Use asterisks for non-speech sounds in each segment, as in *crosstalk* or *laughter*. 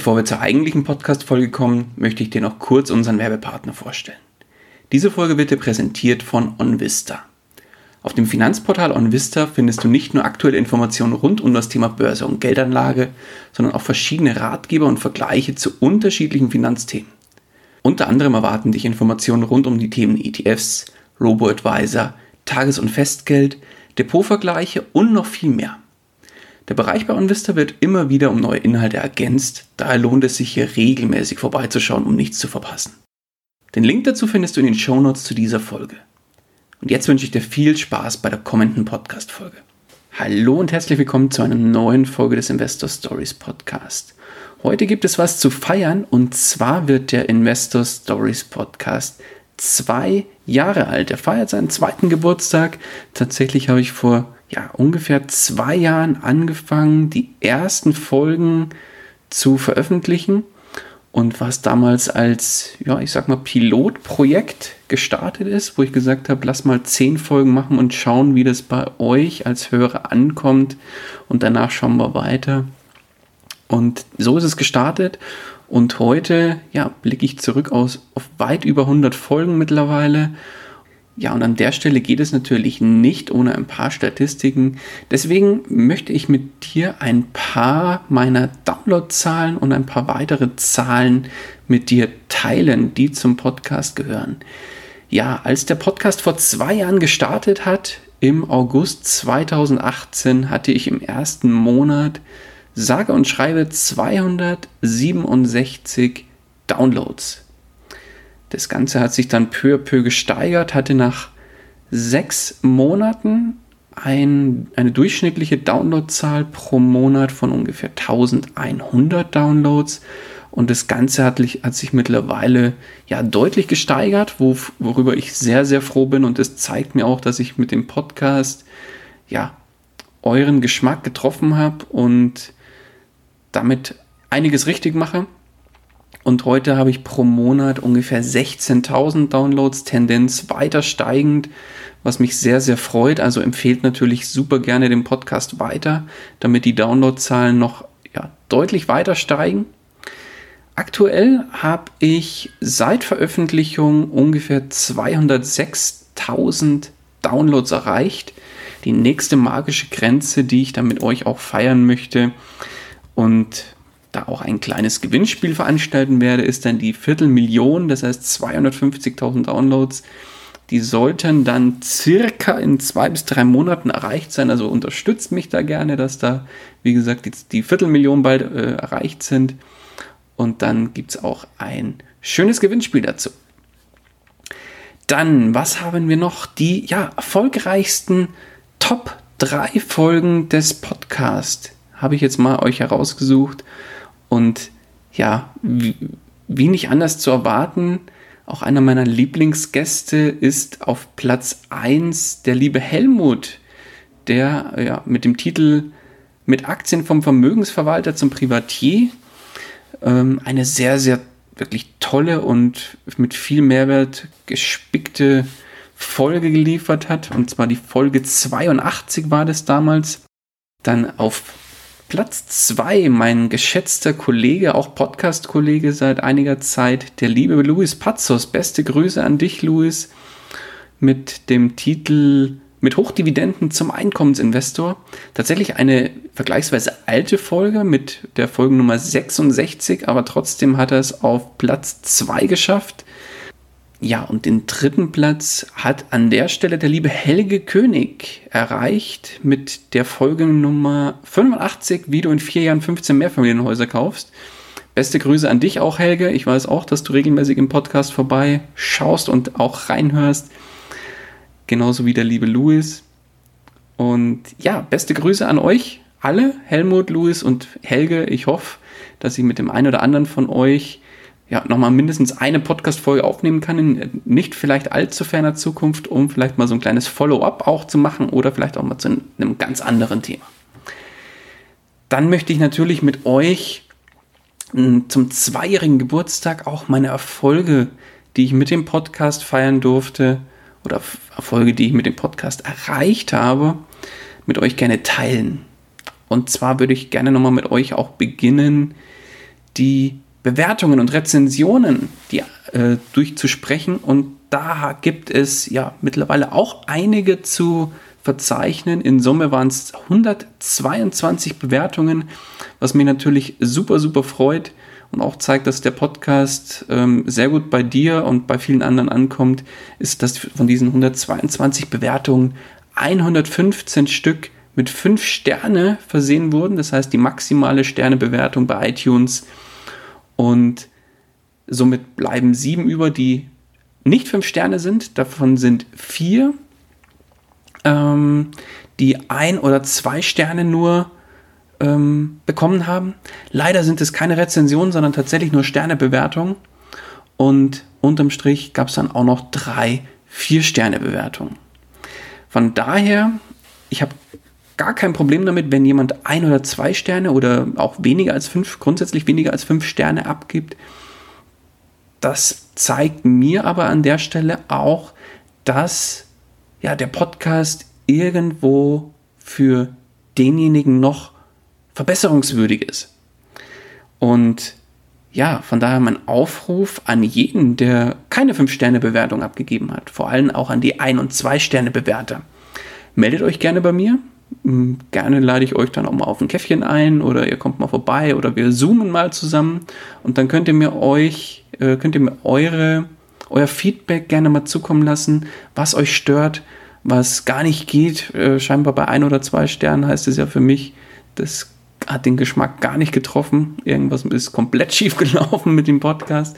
Bevor wir zur eigentlichen Podcast-Folge kommen, möchte ich dir noch kurz unseren Werbepartner vorstellen. Diese Folge wird dir präsentiert von OnVista. Auf dem Finanzportal OnVista findest du nicht nur aktuelle Informationen rund um das Thema Börse und Geldanlage, sondern auch verschiedene Ratgeber und Vergleiche zu unterschiedlichen Finanzthemen. Unter anderem erwarten dich Informationen rund um die Themen ETFs, Robo-Advisor, Tages- und Festgeld, Depotvergleiche und noch viel mehr. Der Bereich bei OnVista wird immer wieder um neue Inhalte ergänzt, daher lohnt es sich hier regelmäßig vorbeizuschauen, um nichts zu verpassen. Den Link dazu findest du in den Shownotes zu dieser Folge. Und jetzt wünsche ich dir viel Spaß bei der kommenden Podcast-Folge. Hallo und herzlich willkommen zu einer neuen Folge des Investor Stories Podcast. Heute gibt es was zu feiern und zwar wird der Investor Stories Podcast zwei Jahre alt. Er feiert seinen zweiten Geburtstag. Tatsächlich habe ich vor ja, ungefähr zwei Jahren angefangen, die ersten Folgen zu veröffentlichen und was damals als, ja, ich sag mal, Pilotprojekt gestartet ist, wo ich gesagt habe, lass mal zehn Folgen machen und schauen, wie das bei euch als Hörer ankommt und danach schauen wir weiter. Und so ist es gestartet und heute, ja, blicke ich zurück aus, auf weit über 100 Folgen mittlerweile ja, und an der Stelle geht es natürlich nicht ohne ein paar Statistiken. Deswegen möchte ich mit dir ein paar meiner Downloadzahlen und ein paar weitere Zahlen mit dir teilen, die zum Podcast gehören. Ja, als der Podcast vor zwei Jahren gestartet hat, im August 2018, hatte ich im ersten Monat sage und schreibe 267 Downloads. Das Ganze hat sich dann peu à peu gesteigert, hatte nach sechs Monaten ein, eine durchschnittliche Downloadzahl pro Monat von ungefähr 1100 Downloads. Und das Ganze hat, hat sich mittlerweile ja deutlich gesteigert, wo, worüber ich sehr, sehr froh bin. Und das zeigt mir auch, dass ich mit dem Podcast ja euren Geschmack getroffen habe und damit einiges richtig mache. Und heute habe ich pro Monat ungefähr 16.000 Downloads, Tendenz weiter steigend, was mich sehr, sehr freut. Also empfehlt natürlich super gerne den Podcast weiter, damit die Downloadzahlen noch ja, deutlich weiter steigen. Aktuell habe ich seit Veröffentlichung ungefähr 206.000 Downloads erreicht. Die nächste magische Grenze, die ich dann mit euch auch feiern möchte. Und da auch ein kleines Gewinnspiel veranstalten werde, ist dann die Viertelmillion, das heißt 250.000 Downloads. Die sollten dann circa in zwei bis drei Monaten erreicht sein. Also unterstützt mich da gerne, dass da, wie gesagt, jetzt die Viertelmillion bald äh, erreicht sind. Und dann gibt es auch ein schönes Gewinnspiel dazu. Dann, was haben wir noch? Die ja, erfolgreichsten Top 3 Folgen des Podcasts habe ich jetzt mal euch herausgesucht. Und ja, wie, nicht anders zu erwarten, auch einer meiner Lieblingsgäste ist auf Platz 1 der liebe Helmut, der ja, mit dem Titel Mit Aktien vom Vermögensverwalter zum Privatier ähm, eine sehr, sehr wirklich tolle und mit viel Mehrwert gespickte Folge geliefert hat. Und zwar die Folge 82 war das damals. Dann auf Platz 2, mein geschätzter Kollege, auch Podcast-Kollege seit einiger Zeit, der liebe Luis Pazos. Beste Grüße an dich, Luis, mit dem Titel Mit Hochdividenden zum Einkommensinvestor. Tatsächlich eine vergleichsweise alte Folge mit der Folgennummer 66, aber trotzdem hat er es auf Platz 2 geschafft. Ja, und den dritten Platz hat an der Stelle der liebe Helge König erreicht mit der Folgenummer 85, wie du in vier Jahren 15 Mehrfamilienhäuser kaufst. Beste Grüße an dich auch, Helge. Ich weiß auch, dass du regelmäßig im Podcast vorbei schaust und auch reinhörst. Genauso wie der liebe Louis. Und ja, beste Grüße an euch alle, Helmut, Luis und Helge. Ich hoffe, dass ich mit dem einen oder anderen von euch ja, nochmal mindestens eine Podcast-Folge aufnehmen kann, in nicht vielleicht allzu ferner Zukunft, um vielleicht mal so ein kleines Follow-up auch zu machen oder vielleicht auch mal zu einem ganz anderen Thema. Dann möchte ich natürlich mit euch hm, zum zweijährigen Geburtstag auch meine Erfolge, die ich mit dem Podcast feiern durfte, oder Erfolge, die ich mit dem Podcast erreicht habe, mit euch gerne teilen. Und zwar würde ich gerne nochmal mit euch auch beginnen, die Bewertungen und Rezensionen die, äh, durchzusprechen. Und da gibt es ja mittlerweile auch einige zu verzeichnen. In Summe waren es 122 Bewertungen, was mich natürlich super, super freut und auch zeigt, dass der Podcast ähm, sehr gut bei dir und bei vielen anderen ankommt, ist, dass von diesen 122 Bewertungen 115 Stück mit 5 Sterne versehen wurden. Das heißt, die maximale Sternebewertung bei iTunes und somit bleiben sieben über, die nicht fünf Sterne sind. Davon sind vier, ähm, die ein oder zwei Sterne nur ähm, bekommen haben. Leider sind es keine Rezensionen, sondern tatsächlich nur Sternebewertungen. Und unterm Strich gab es dann auch noch drei Vier-Sterne-Bewertungen. Von daher, ich habe gar kein Problem damit, wenn jemand ein oder zwei Sterne oder auch weniger als fünf, grundsätzlich weniger als fünf Sterne abgibt. Das zeigt mir aber an der Stelle auch, dass ja, der Podcast irgendwo für denjenigen noch verbesserungswürdig ist. Und ja, von daher mein Aufruf an jeden, der keine 5-Sterne-Bewertung abgegeben hat, vor allem auch an die 1- und 2-Sterne-Bewerter. Meldet euch gerne bei mir, gerne lade ich euch dann auch mal auf ein Käffchen ein oder ihr kommt mal vorbei oder wir zoomen mal zusammen und dann könnt ihr mir euch, äh, könnt ihr mir eure, euer Feedback gerne mal zukommen lassen, was euch stört, was gar nicht geht. Äh, scheinbar bei ein oder zwei Sternen heißt es ja für mich, das hat den Geschmack gar nicht getroffen. Irgendwas ist komplett *laughs* schief gelaufen mit dem Podcast.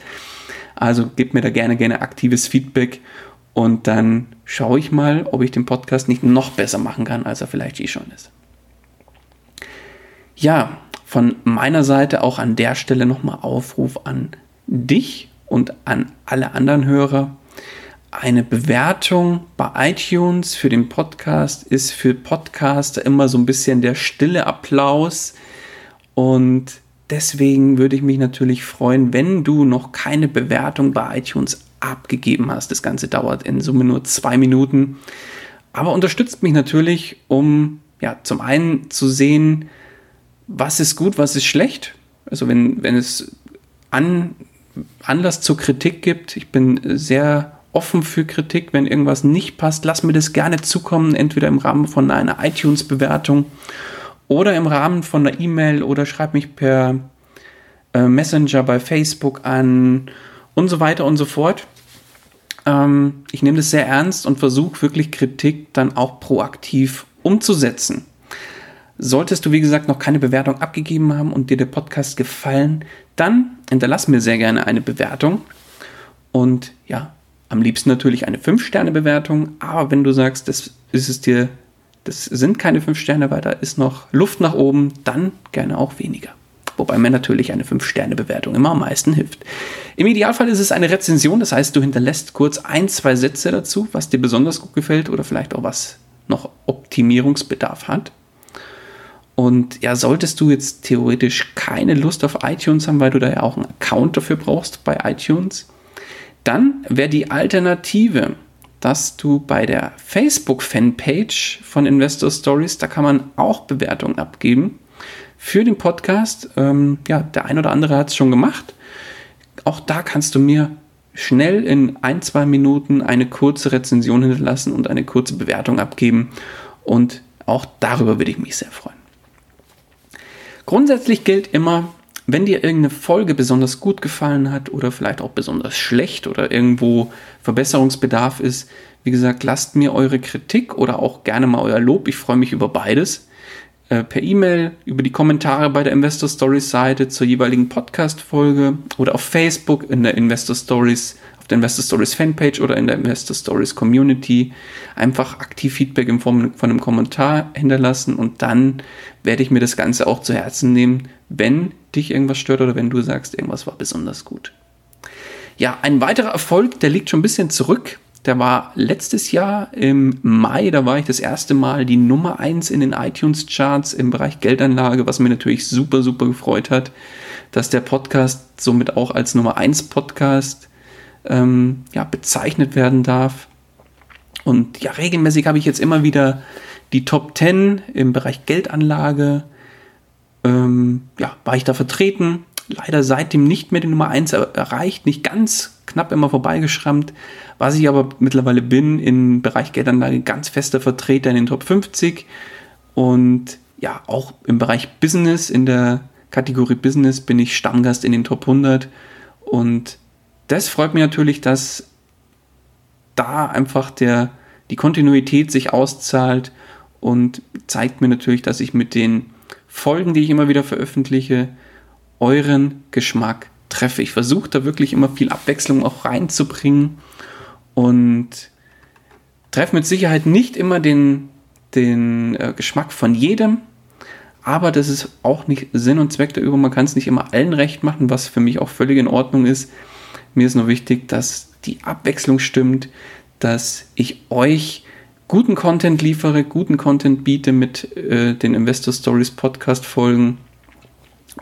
Also gebt mir da gerne, gerne aktives Feedback und dann schaue ich mal, ob ich den Podcast nicht noch besser machen kann, als er vielleicht eh schon ist. Ja, von meiner Seite auch an der Stelle nochmal Aufruf an dich und an alle anderen Hörer. Eine Bewertung bei iTunes für den Podcast ist für Podcaster immer so ein bisschen der stille Applaus. Und deswegen würde ich mich natürlich freuen, wenn du noch keine Bewertung bei iTunes abgegeben hast. Das Ganze dauert in Summe nur zwei Minuten, aber unterstützt mich natürlich, um ja zum einen zu sehen, was ist gut, was ist schlecht. Also wenn, wenn es an, Anlass zur Kritik gibt, ich bin sehr offen für Kritik, wenn irgendwas nicht passt, lass mir das gerne zukommen, entweder im Rahmen von einer iTunes-Bewertung oder im Rahmen von einer E-Mail oder schreib mich per äh, Messenger bei Facebook an und so weiter und so fort. Ähm, ich nehme das sehr ernst und versuche wirklich Kritik dann auch proaktiv umzusetzen. Solltest du, wie gesagt, noch keine Bewertung abgegeben haben und dir der Podcast gefallen, dann hinterlass mir sehr gerne eine Bewertung. Und ja, am liebsten natürlich eine 5-Sterne-Bewertung. Aber wenn du sagst, das ist es dir, das sind keine 5 Sterne weiter, ist noch Luft nach oben, dann gerne auch weniger. Wobei mir natürlich eine 5-Sterne-Bewertung immer am meisten hilft. Im Idealfall ist es eine Rezension, das heißt, du hinterlässt kurz ein, zwei Sätze dazu, was dir besonders gut gefällt oder vielleicht auch was noch Optimierungsbedarf hat. Und ja, solltest du jetzt theoretisch keine Lust auf iTunes haben, weil du da ja auch einen Account dafür brauchst bei iTunes, dann wäre die Alternative, dass du bei der Facebook-Fanpage von Investor Stories, da kann man auch Bewertungen abgeben für den Podcast. Ähm, ja, der ein oder andere hat es schon gemacht. Auch da kannst du mir schnell in ein, zwei Minuten eine kurze Rezension hinterlassen und eine kurze Bewertung abgeben. Und auch darüber würde ich mich sehr freuen. Grundsätzlich gilt immer, wenn dir irgendeine Folge besonders gut gefallen hat oder vielleicht auch besonders schlecht oder irgendwo Verbesserungsbedarf ist, wie gesagt, lasst mir eure Kritik oder auch gerne mal euer Lob. Ich freue mich über beides. Äh, per E-Mail, über die Kommentare bei der Investor Stories Seite zur jeweiligen Podcast-Folge oder auf Facebook in der Investor Stories, auf der Investor Stories Fanpage oder in der Investor Stories Community einfach aktiv Feedback in Form von einem Kommentar hinterlassen und dann werde ich mir das Ganze auch zu Herzen nehmen, wenn dich irgendwas stört oder wenn du sagst, irgendwas war besonders gut. Ja, ein weiterer Erfolg, der liegt schon ein bisschen zurück. Der war letztes Jahr im Mai, da war ich das erste Mal die Nummer 1 in den iTunes-Charts im Bereich Geldanlage, was mir natürlich super, super gefreut hat, dass der Podcast somit auch als Nummer 1 Podcast ähm, ja, bezeichnet werden darf. Und ja, regelmäßig habe ich jetzt immer wieder die Top 10 im Bereich Geldanlage. Ähm, ja, war ich da vertreten. Leider seitdem nicht mehr die Nummer 1 erreicht, nicht ganz knapp immer vorbeigeschrammt. Was ich aber mittlerweile bin im Bereich Geldanlage ganz fester Vertreter in den Top 50 und ja, auch im Bereich Business, in der Kategorie Business bin ich Stammgast in den Top 100 und das freut mich natürlich, dass da einfach der, die Kontinuität sich auszahlt und zeigt mir natürlich, dass ich mit den Folgen, die ich immer wieder veröffentliche, euren Geschmack treffe. Ich versuche da wirklich immer viel Abwechslung auch reinzubringen und treffe mit Sicherheit nicht immer den, den äh, Geschmack von jedem, aber das ist auch nicht Sinn und Zweck der Übung. Man kann es nicht immer allen recht machen, was für mich auch völlig in Ordnung ist. Mir ist nur wichtig, dass die Abwechslung stimmt, dass ich euch guten Content liefere, guten Content biete mit äh, den Investor Stories Podcast Folgen.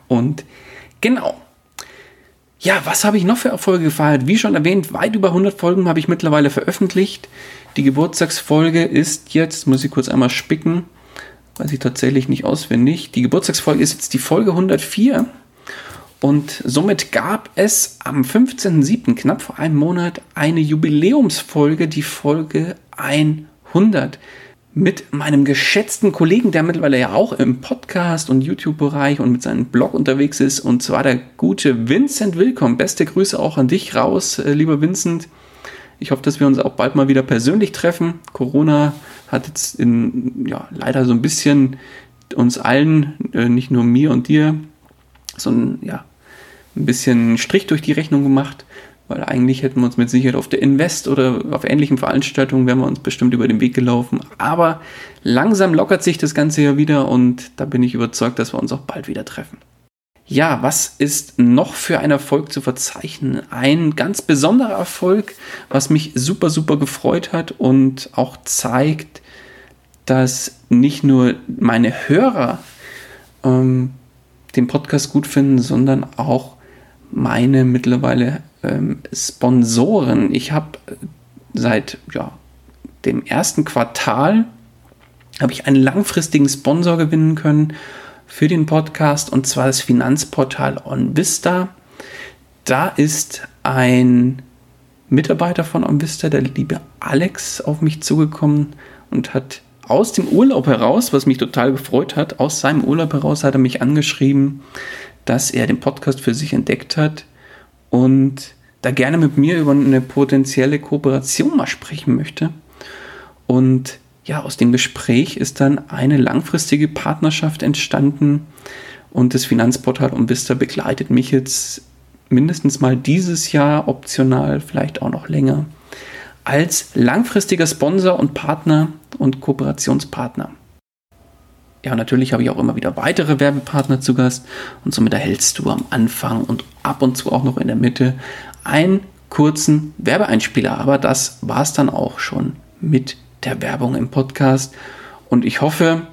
Und genau. Ja, was habe ich noch für Erfolge gefeiert? Wie schon erwähnt, weit über 100 Folgen habe ich mittlerweile veröffentlicht. Die Geburtstagsfolge ist jetzt, muss ich kurz einmal spicken, weiß ich tatsächlich nicht auswendig. Die Geburtstagsfolge ist jetzt die Folge 104. Und somit gab es am 15.07., knapp vor einem Monat, eine Jubiläumsfolge, die Folge 100 mit meinem geschätzten Kollegen, der mittlerweile ja auch im Podcast- und YouTube-Bereich und mit seinem Blog unterwegs ist, und zwar der gute Vincent Willkommen. Beste Grüße auch an dich raus, äh, lieber Vincent. Ich hoffe, dass wir uns auch bald mal wieder persönlich treffen. Corona hat jetzt in, ja, leider so ein bisschen uns allen, äh, nicht nur mir und dir, sondern ja, ein bisschen Strich durch die Rechnung gemacht, weil eigentlich hätten wir uns mit Sicherheit auf der Invest oder auf ähnlichen Veranstaltungen wären wir uns bestimmt über den Weg gelaufen. Aber langsam lockert sich das Ganze ja wieder und da bin ich überzeugt, dass wir uns auch bald wieder treffen. Ja, was ist noch für ein Erfolg zu verzeichnen? Ein ganz besonderer Erfolg, was mich super, super gefreut hat und auch zeigt, dass nicht nur meine Hörer ähm, den Podcast gut finden, sondern auch meine mittlerweile ähm, Sponsoren. Ich habe seit ja, dem ersten Quartal habe ich einen langfristigen Sponsor gewinnen können für den Podcast und zwar das Finanzportal OnVista. Da ist ein Mitarbeiter von OnVista, der liebe Alex, auf mich zugekommen und hat aus dem Urlaub heraus, was mich total gefreut hat, aus seinem Urlaub heraus hat er mich angeschrieben, dass er den Podcast für sich entdeckt hat und da gerne mit mir über eine potenzielle Kooperation mal sprechen möchte. Und ja, aus dem Gespräch ist dann eine langfristige Partnerschaft entstanden und das Finanzportal Umvista begleitet mich jetzt mindestens mal dieses Jahr, optional vielleicht auch noch länger, als langfristiger Sponsor und Partner und Kooperationspartner. Ja, natürlich habe ich auch immer wieder weitere Werbepartner zu Gast und somit erhältst du am Anfang und ab und zu auch noch in der Mitte einen kurzen Werbeeinspieler. Aber das war es dann auch schon mit der Werbung im Podcast. Und ich hoffe,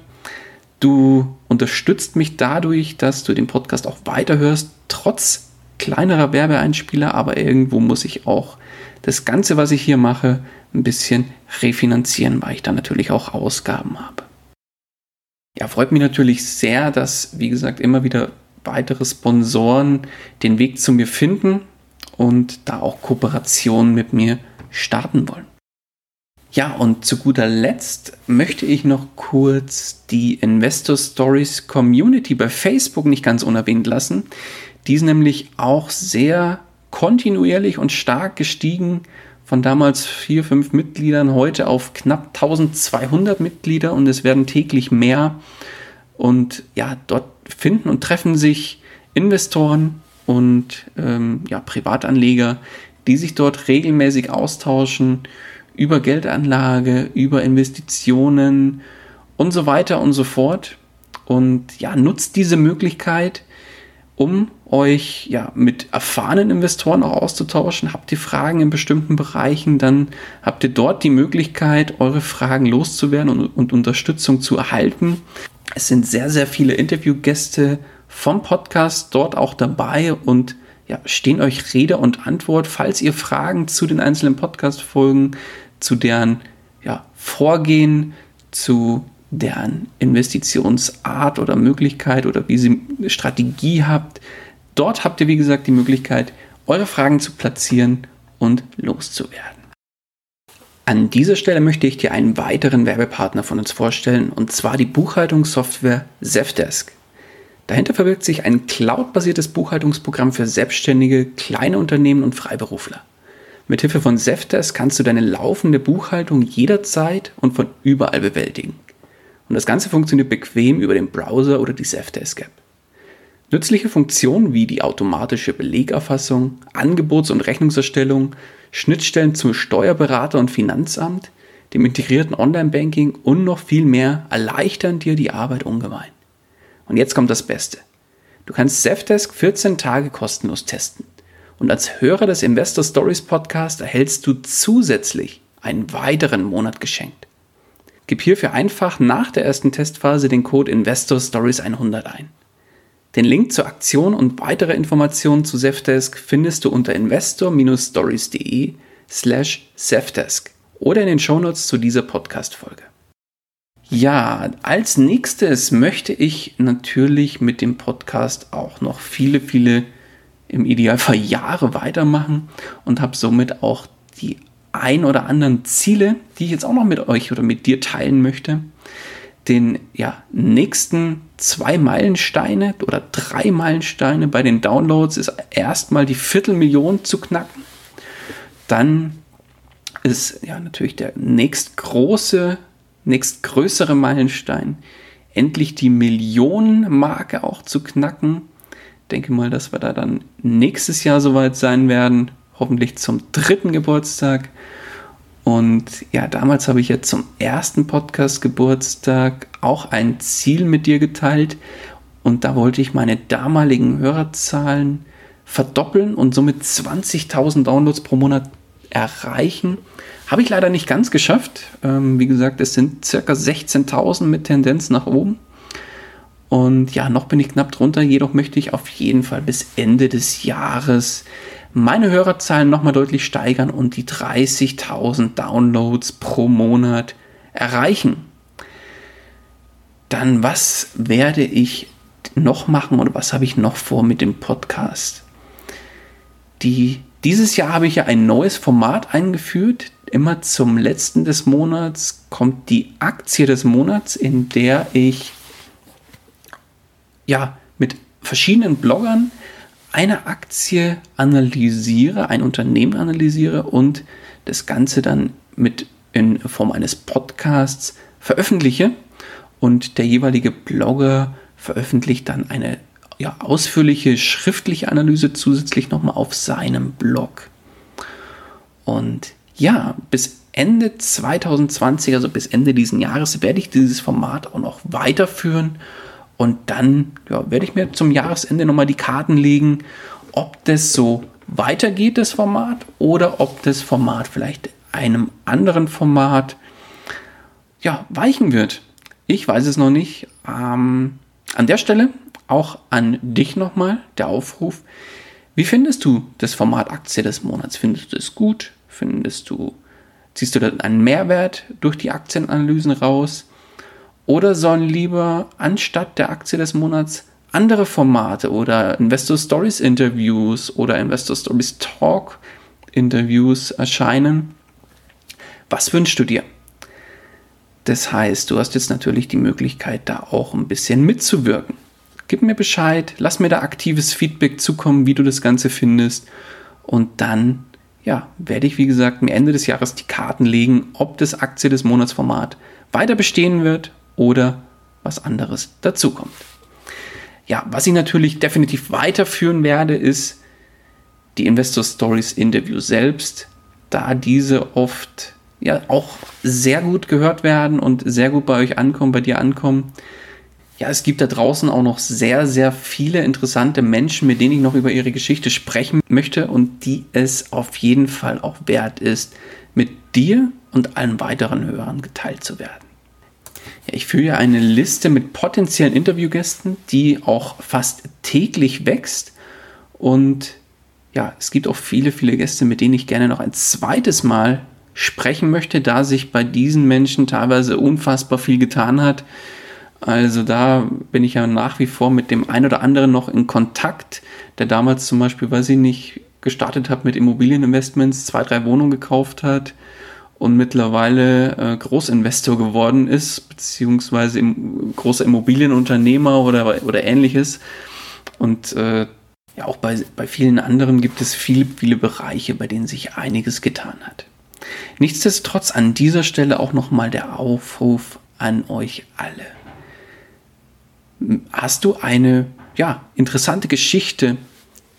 du unterstützt mich dadurch, dass du den Podcast auch weiterhörst, trotz kleinerer Werbeeinspieler. Aber irgendwo muss ich auch das Ganze, was ich hier mache, ein bisschen refinanzieren, weil ich da natürlich auch Ausgaben habe. Ja, freut mich natürlich sehr, dass, wie gesagt, immer wieder weitere Sponsoren den Weg zu mir finden und da auch Kooperationen mit mir starten wollen. Ja, und zu guter Letzt möchte ich noch kurz die Investor Stories Community bei Facebook nicht ganz unerwähnt lassen. Die ist nämlich auch sehr kontinuierlich und stark gestiegen von damals vier, fünf Mitgliedern heute auf knapp 1200 Mitglieder und es werden täglich mehr. Und ja, dort finden und treffen sich Investoren und ähm, ja, Privatanleger, die sich dort regelmäßig austauschen über Geldanlage, über Investitionen und so weiter und so fort. Und ja, nutzt diese Möglichkeit, um euch ja mit erfahrenen Investoren auch auszutauschen. Habt ihr Fragen in bestimmten Bereichen, dann habt ihr dort die Möglichkeit, eure Fragen loszuwerden und, und Unterstützung zu erhalten. Es sind sehr, sehr viele Interviewgäste vom Podcast dort auch dabei und ja, stehen euch Rede und Antwort, falls ihr Fragen zu den einzelnen Podcast-Folgen, zu deren ja, Vorgehen, zu deren Investitionsart oder Möglichkeit oder wie sie Strategie habt. Dort habt ihr, wie gesagt, die Möglichkeit, eure Fragen zu platzieren und loszuwerden. An dieser Stelle möchte ich dir einen weiteren Werbepartner von uns vorstellen, und zwar die Buchhaltungssoftware Zefdesk. Dahinter verbirgt sich ein cloudbasiertes Buchhaltungsprogramm für Selbstständige, kleine Unternehmen und Freiberufler. Mithilfe von Zefdesk kannst du deine laufende Buchhaltung jederzeit und von überall bewältigen. Und das Ganze funktioniert bequem über den Browser oder die Zefdesk-App. Nützliche Funktionen wie die automatische Belegerfassung, Angebots- und Rechnungserstellung, Schnittstellen zum Steuerberater und Finanzamt, dem integrierten Online-Banking und noch viel mehr erleichtern dir die Arbeit ungemein. Und jetzt kommt das Beste. Du kannst Zefdesk 14 Tage kostenlos testen. Und als Hörer des Investor Stories Podcast erhältst du zusätzlich einen weiteren Monat geschenkt. Gib hierfür einfach nach der ersten Testphase den Code Investor Stories 100 ein. Den Link zur Aktion und weitere Informationen zu Zefdesk findest du unter investor-stories.de slash Zefdesk oder in den Shownotes zu dieser Podcast-Folge. Ja, als nächstes möchte ich natürlich mit dem Podcast auch noch viele, viele, im Idealfall Jahre weitermachen und habe somit auch die ein oder anderen Ziele, die ich jetzt auch noch mit euch oder mit dir teilen möchte. Den ja, nächsten zwei Meilensteine oder drei Meilensteine bei den Downloads ist erstmal die Viertelmillion zu knacken. Dann ist ja natürlich der nächst große nächstgrößere Meilenstein, endlich die Millionenmarke auch zu knacken. Ich denke mal, dass wir da dann nächstes Jahr soweit sein werden, hoffentlich zum dritten Geburtstag. Und ja, damals habe ich ja zum ersten Podcast-Geburtstag auch ein Ziel mit dir geteilt. Und da wollte ich meine damaligen Hörerzahlen verdoppeln und somit 20.000 Downloads pro Monat erreichen. Habe ich leider nicht ganz geschafft. Ähm, wie gesagt, es sind circa 16.000 mit Tendenz nach oben. Und ja, noch bin ich knapp drunter. Jedoch möchte ich auf jeden Fall bis Ende des Jahres meine Hörerzahlen nochmal deutlich steigern und die 30.000 Downloads pro Monat erreichen. Dann, was werde ich noch machen oder was habe ich noch vor mit dem Podcast? Die, dieses Jahr habe ich ja ein neues Format eingeführt, immer zum letzten des Monats kommt die Aktie des Monats, in der ich ja mit verschiedenen Bloggern eine Aktie analysiere, ein Unternehmen analysiere und das Ganze dann mit in Form eines Podcasts veröffentliche und der jeweilige Blogger veröffentlicht dann eine ja, ausführliche schriftliche Analyse zusätzlich nochmal auf seinem Blog. Und ja, bis Ende 2020, also bis Ende diesen Jahres, werde ich dieses Format auch noch weiterführen. Und dann ja, werde ich mir zum Jahresende nochmal die Karten legen, ob das so weitergeht, das Format, oder ob das Format vielleicht einem anderen Format ja, weichen wird. Ich weiß es noch nicht. Ähm, an der Stelle auch an dich nochmal der Aufruf. Wie findest du das Format Aktie des Monats? Findest du es gut? Findest du, ziehst du dann einen Mehrwert durch die Aktienanalysen raus? Oder sollen lieber anstatt der Aktie des Monats andere Formate oder Investor Stories Interviews oder Investor Stories Talk Interviews erscheinen? Was wünschst du dir? Das heißt, du hast jetzt natürlich die Möglichkeit, da auch ein bisschen mitzuwirken. Gib mir Bescheid, lass mir da aktives Feedback zukommen, wie du das Ganze findest. Und dann ja, werde ich, wie gesagt, mir Ende des Jahres die Karten legen, ob das Aktie des Monatsformat weiter bestehen wird oder was anderes dazukommt. Ja, was ich natürlich definitiv weiterführen werde, ist die Investor Stories Interview selbst, da diese oft ja auch sehr gut gehört werden und sehr gut bei euch ankommen, bei dir ankommen. Ja, es gibt da draußen auch noch sehr, sehr viele interessante Menschen, mit denen ich noch über ihre Geschichte sprechen möchte und die es auf jeden Fall auch wert ist, mit dir und allen weiteren Hörern geteilt zu werden. Ich führe ja eine Liste mit potenziellen Interviewgästen, die auch fast täglich wächst und ja, es gibt auch viele, viele Gäste, mit denen ich gerne noch ein zweites Mal sprechen möchte, da sich bei diesen Menschen teilweise unfassbar viel getan hat. Also da bin ich ja nach wie vor mit dem einen oder anderen noch in Kontakt, der damals zum Beispiel, weiß ich nicht, gestartet hat mit Immobilieninvestments, zwei, drei Wohnungen gekauft hat und mittlerweile äh, Großinvestor geworden ist, beziehungsweise im, großer Immobilienunternehmer oder, oder ähnliches. Und äh, ja, auch bei, bei vielen anderen gibt es viele, viele Bereiche, bei denen sich einiges getan hat. Nichtsdestotrotz an dieser Stelle auch nochmal der Aufruf an euch alle. Hast du eine ja, interessante Geschichte,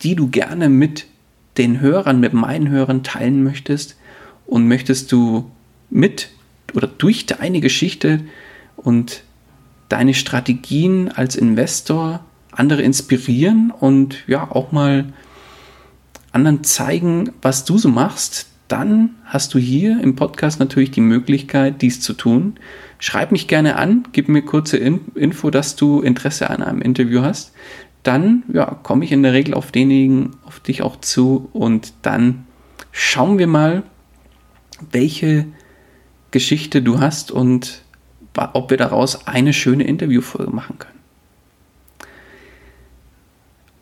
die du gerne mit den Hörern, mit meinen Hörern teilen möchtest? Und möchtest du mit oder durch deine Geschichte und deine Strategien als Investor andere inspirieren und ja auch mal anderen zeigen, was du so machst, dann hast du hier im Podcast natürlich die Möglichkeit, dies zu tun. Schreib mich gerne an, gib mir kurze Info, dass du Interesse an einem Interview hast. Dann ja, komme ich in der Regel auf denjenigen, auf dich auch zu und dann schauen wir mal, welche Geschichte du hast und ob wir daraus eine schöne Interviewfolge machen können.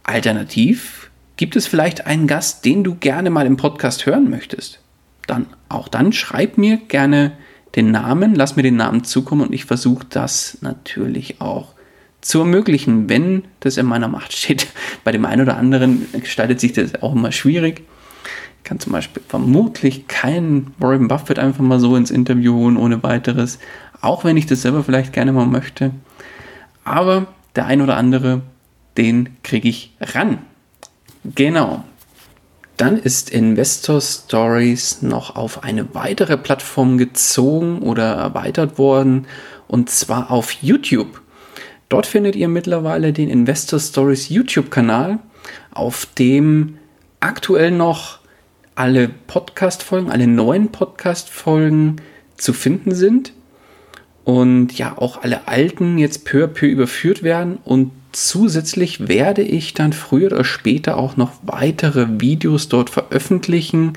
Alternativ gibt es vielleicht einen Gast, den du gerne mal im Podcast hören möchtest. Dann auch dann schreib mir gerne den Namen, lass mir den Namen zukommen und ich versuche das natürlich auch zu ermöglichen, wenn das in meiner Macht steht. *laughs* Bei dem einen oder anderen gestaltet sich das auch immer schwierig. Kann zum Beispiel vermutlich keinen Warren Buffett einfach mal so ins Interview holen ohne weiteres, auch wenn ich das selber vielleicht gerne mal möchte. Aber der ein oder andere den kriege ich ran. Genau. Dann ist Investor Stories noch auf eine weitere Plattform gezogen oder erweitert worden und zwar auf YouTube. Dort findet ihr mittlerweile den Investor Stories YouTube-Kanal, auf dem aktuell noch alle Podcast-Folgen, alle neuen Podcast-Folgen zu finden sind und ja auch alle alten jetzt peu à peu überführt werden und Zusätzlich werde ich dann früher oder später auch noch weitere Videos dort veröffentlichen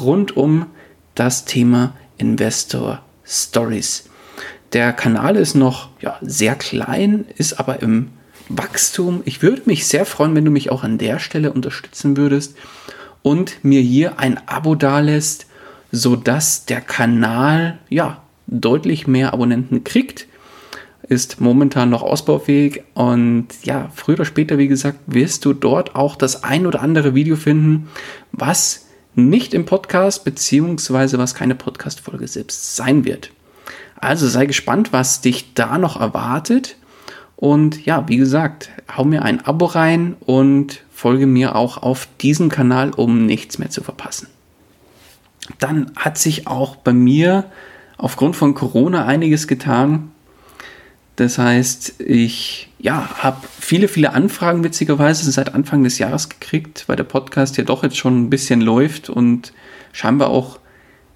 rund um das Thema Investor Stories. Der Kanal ist noch ja, sehr klein, ist aber im Wachstum. Ich würde mich sehr freuen, wenn du mich auch an der Stelle unterstützen würdest und mir hier ein Abo dalässt, sodass der Kanal ja deutlich mehr Abonnenten kriegt ist momentan noch ausbaufähig und ja, früher oder später, wie gesagt, wirst du dort auch das ein oder andere Video finden, was nicht im Podcast beziehungsweise was keine Podcast-Folge selbst sein wird. Also sei gespannt, was dich da noch erwartet. Und ja, wie gesagt, hau mir ein Abo rein und folge mir auch auf diesem Kanal, um nichts mehr zu verpassen. Dann hat sich auch bei mir aufgrund von Corona einiges getan. Das heißt, ich ja, habe viele, viele Anfragen witzigerweise seit Anfang des Jahres gekriegt, weil der Podcast ja doch jetzt schon ein bisschen läuft und scheinbar auch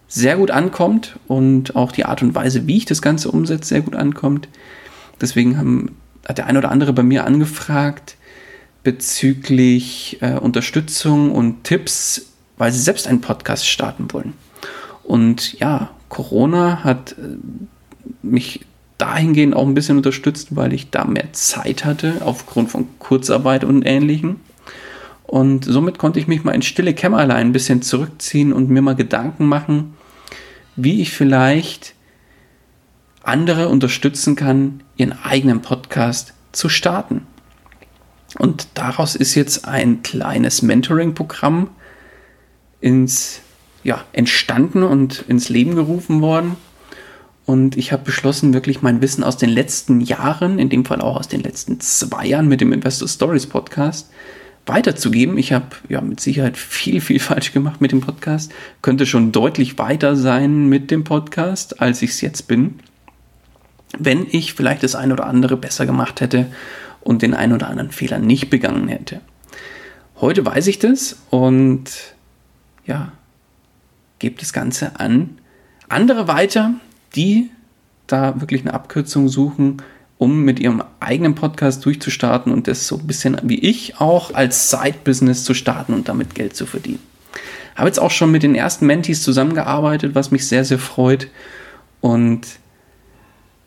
sehr gut ankommt und auch die Art und Weise, wie ich das Ganze umsetze, sehr gut ankommt. Deswegen haben, hat der ein oder andere bei mir angefragt bezüglich äh, Unterstützung und Tipps, weil sie selbst einen Podcast starten wollen. Und ja, Corona hat äh, mich dahingehend auch ein bisschen unterstützt, weil ich da mehr Zeit hatte aufgrund von Kurzarbeit und Ähnlichem. Und somit konnte ich mich mal in stille Kämmerlein ein bisschen zurückziehen und mir mal Gedanken machen, wie ich vielleicht andere unterstützen kann, ihren eigenen Podcast zu starten. Und daraus ist jetzt ein kleines Mentoring-Programm ins ja, entstanden und ins Leben gerufen worden, und ich habe beschlossen, wirklich mein Wissen aus den letzten Jahren, in dem Fall auch aus den letzten zwei Jahren mit dem Investor Stories Podcast, weiterzugeben. Ich habe ja mit Sicherheit viel, viel *laughs* falsch gemacht mit dem Podcast. Könnte schon deutlich weiter sein mit dem Podcast, als ich es jetzt bin. Wenn ich vielleicht das ein oder andere besser gemacht hätte und den ein oder anderen Fehler nicht begangen hätte. Heute weiß ich das und ja, gebe das Ganze an andere weiter, die da wirklich eine Abkürzung suchen, um mit ihrem eigenen Podcast durchzustarten und das so ein bisschen wie ich auch als Side-Business zu starten und damit Geld zu verdienen. Habe jetzt auch schon mit den ersten Mentees zusammengearbeitet, was mich sehr, sehr freut. Und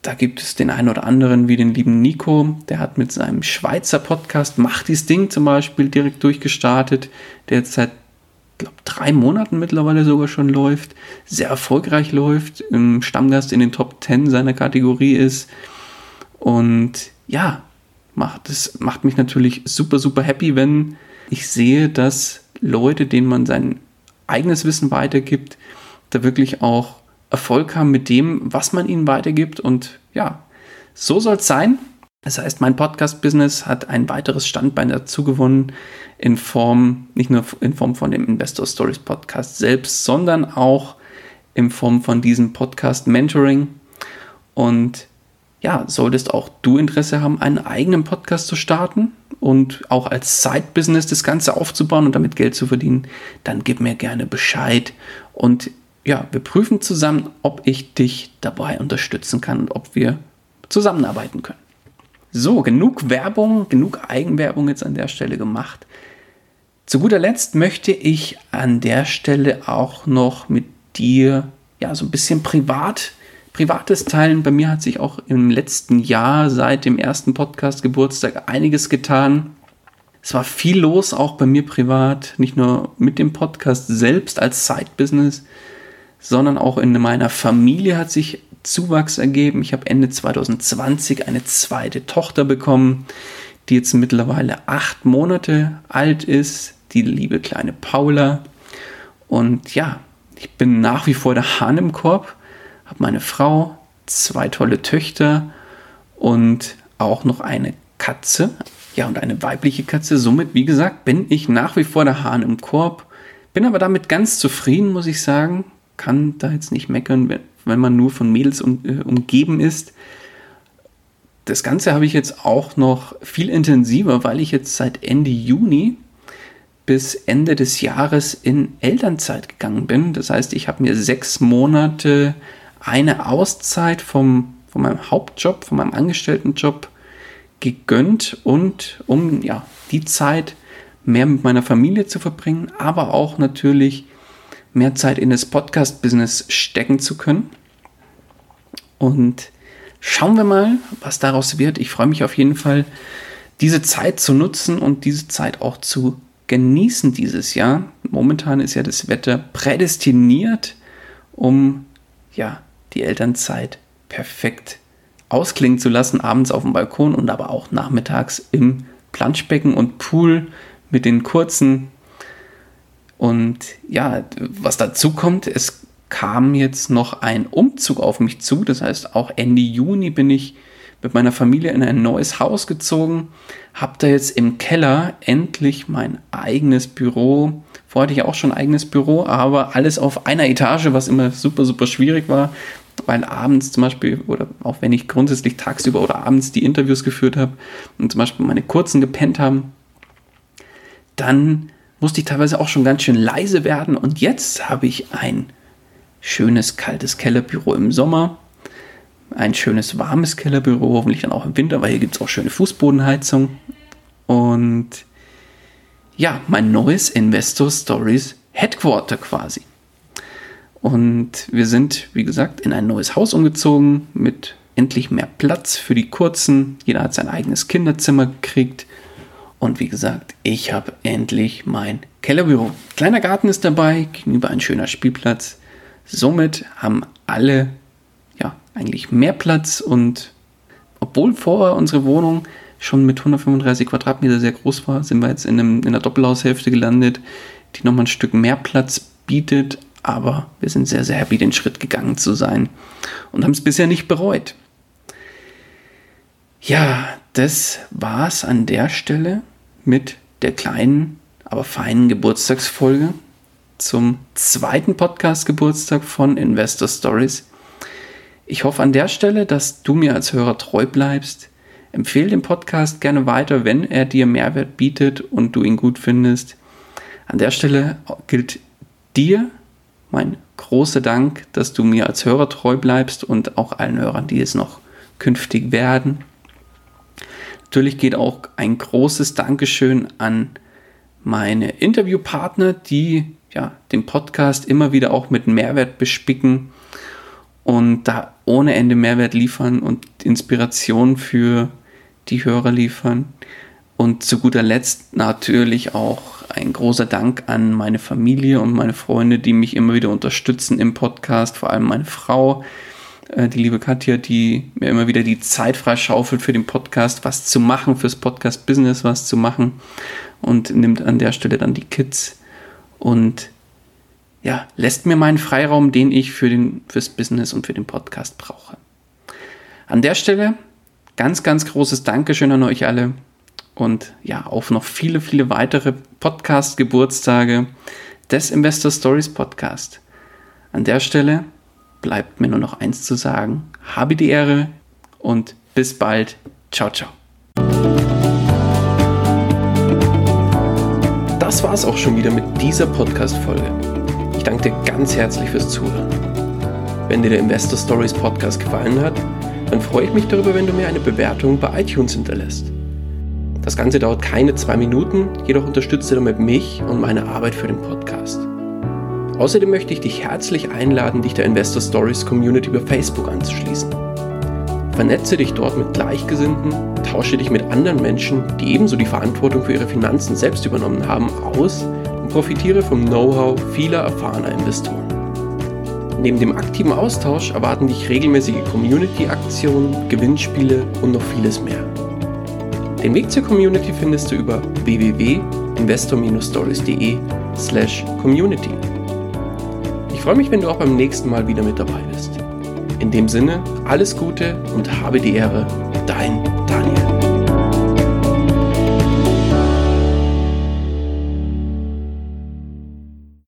da gibt es den einen oder anderen, wie den lieben Nico, der hat mit seinem Schweizer Podcast Macht dies Ding zum Beispiel direkt durchgestartet, der jetzt seit glaube, drei Monaten mittlerweile sogar schon läuft, sehr erfolgreich läuft, im Stammgast in den Top 10 seiner Kategorie ist. Und ja, macht, das macht mich natürlich super, super happy, wenn ich sehe, dass Leute, denen man sein eigenes Wissen weitergibt, da wirklich auch Erfolg haben mit dem, was man ihnen weitergibt. Und ja, so soll es sein. Das heißt, mein Podcast-Business hat ein weiteres Standbein dazu gewonnen, in Form, nicht nur in Form von dem Investor Stories Podcast selbst, sondern auch in Form von diesem Podcast Mentoring. Und ja, solltest auch du Interesse haben, einen eigenen Podcast zu starten und auch als Side-Business das Ganze aufzubauen und damit Geld zu verdienen, dann gib mir gerne Bescheid. Und ja, wir prüfen zusammen, ob ich dich dabei unterstützen kann und ob wir zusammenarbeiten können. So, genug Werbung, genug Eigenwerbung jetzt an der Stelle gemacht. Zu guter Letzt möchte ich an der Stelle auch noch mit dir ja so ein bisschen privat privates teilen. Bei mir hat sich auch im letzten Jahr seit dem ersten Podcast Geburtstag einiges getan. Es war viel los, auch bei mir privat, nicht nur mit dem Podcast selbst als Side-Business, sondern auch in meiner Familie hat sich Zuwachs ergeben. Ich habe Ende 2020 eine zweite Tochter bekommen, die jetzt mittlerweile acht Monate alt ist, die liebe kleine Paula. Und ja, ich bin nach wie vor der Hahn im Korb, habe meine Frau, zwei tolle Töchter und auch noch eine Katze. Ja, und eine weibliche Katze. Somit, wie gesagt, bin ich nach wie vor der Hahn im Korb. Bin aber damit ganz zufrieden, muss ich sagen. Kann da jetzt nicht meckern wenn man nur von Mädels um, äh, umgeben ist. Das Ganze habe ich jetzt auch noch viel intensiver, weil ich jetzt seit Ende Juni bis Ende des Jahres in Elternzeit gegangen bin. Das heißt, ich habe mir sechs Monate eine Auszeit vom, von meinem Hauptjob, von meinem Angestelltenjob gegönnt und um ja, die Zeit mehr mit meiner Familie zu verbringen, aber auch natürlich mehr Zeit in das Podcast-Business stecken zu können. Und schauen wir mal, was daraus wird. Ich freue mich auf jeden Fall, diese Zeit zu nutzen und diese Zeit auch zu genießen dieses Jahr. Momentan ist ja das Wetter prädestiniert, um ja, die Elternzeit perfekt ausklingen zu lassen, abends auf dem Balkon und aber auch nachmittags im Planschbecken und Pool mit den kurzen. Und ja, was dazu kommt, es kam jetzt noch ein Umzug auf mich zu. Das heißt, auch Ende Juni bin ich mit meiner Familie in ein neues Haus gezogen, habe da jetzt im Keller endlich mein eigenes Büro. Vorher hatte ich auch schon ein eigenes Büro, aber alles auf einer Etage, was immer super, super schwierig war, weil abends zum Beispiel, oder auch wenn ich grundsätzlich tagsüber oder abends die Interviews geführt habe und zum Beispiel meine kurzen gepennt haben, dann musste ich teilweise auch schon ganz schön leise werden und jetzt habe ich ein schönes, kaltes Kellerbüro im Sommer, ein schönes, warmes Kellerbüro, hoffentlich dann auch im Winter, weil hier gibt es auch schöne Fußbodenheizung. Und ja, mein neues Investor Stories Headquarter quasi. Und wir sind, wie gesagt, in ein neues Haus umgezogen mit endlich mehr Platz für die Kurzen. Jeder hat sein eigenes Kinderzimmer gekriegt. Und wie gesagt, ich habe endlich mein Kellerbüro. Kleiner Garten ist dabei, gegenüber ein schöner Spielplatz. Somit haben alle ja eigentlich mehr Platz und obwohl vorher unsere Wohnung schon mit 135 Quadratmeter sehr groß war, sind wir jetzt in, einem, in einer Doppelhaushälfte gelandet, die nochmal ein Stück mehr Platz bietet. Aber wir sind sehr, sehr happy, den Schritt gegangen zu sein und haben es bisher nicht bereut. Ja, das war es an der Stelle mit der kleinen, aber feinen Geburtstagsfolge zum zweiten Podcast-Geburtstag von Investor Stories. Ich hoffe an der Stelle, dass du mir als Hörer treu bleibst. Empfehle den Podcast gerne weiter, wenn er dir Mehrwert bietet und du ihn gut findest. An der Stelle gilt dir mein großer Dank, dass du mir als Hörer treu bleibst und auch allen Hörern, die es noch künftig werden. Natürlich geht auch ein großes Dankeschön an meine Interviewpartner, die ja, den Podcast immer wieder auch mit Mehrwert bespicken und da ohne Ende Mehrwert liefern und Inspiration für die Hörer liefern. Und zu guter Letzt natürlich auch ein großer Dank an meine Familie und meine Freunde, die mich immer wieder unterstützen im Podcast, vor allem meine Frau, äh, die liebe Katja, die mir immer wieder die Zeit freischaufelt für den Podcast, was zu machen, fürs Podcast-Business was zu machen und nimmt an der Stelle dann die Kids und ja, lässt mir meinen Freiraum, den ich für den, fürs Business und für den Podcast brauche. An der Stelle ganz, ganz großes Dankeschön an euch alle und ja, auf noch viele, viele weitere Podcast-Geburtstage des Investor Stories Podcast. An der Stelle bleibt mir nur noch eins zu sagen. Habe die Ehre und bis bald. Ciao, ciao. Das war es auch schon wieder mit dieser Podcast-Folge. Ich danke dir ganz herzlich fürs Zuhören. Wenn dir der Investor Stories Podcast gefallen hat, dann freue ich mich darüber, wenn du mir eine Bewertung bei iTunes hinterlässt. Das Ganze dauert keine zwei Minuten, jedoch unterstützt du damit mich und meine Arbeit für den Podcast. Außerdem möchte ich dich herzlich einladen, dich der Investor Stories Community über Facebook anzuschließen. Vernetze dich dort mit Gleichgesinnten, tausche dich mit anderen Menschen, die ebenso die Verantwortung für ihre Finanzen selbst übernommen haben, aus und profitiere vom Know-how vieler erfahrener Investoren. Neben dem aktiven Austausch erwarten dich regelmäßige Community-Aktionen, Gewinnspiele und noch vieles mehr. Den Weg zur Community findest du über www.investor-stories.de slash community. Ich freue mich, wenn du auch beim nächsten Mal wieder mit dabei bist. In dem Sinne, alles Gute und habe die Ehre, dein Daniel.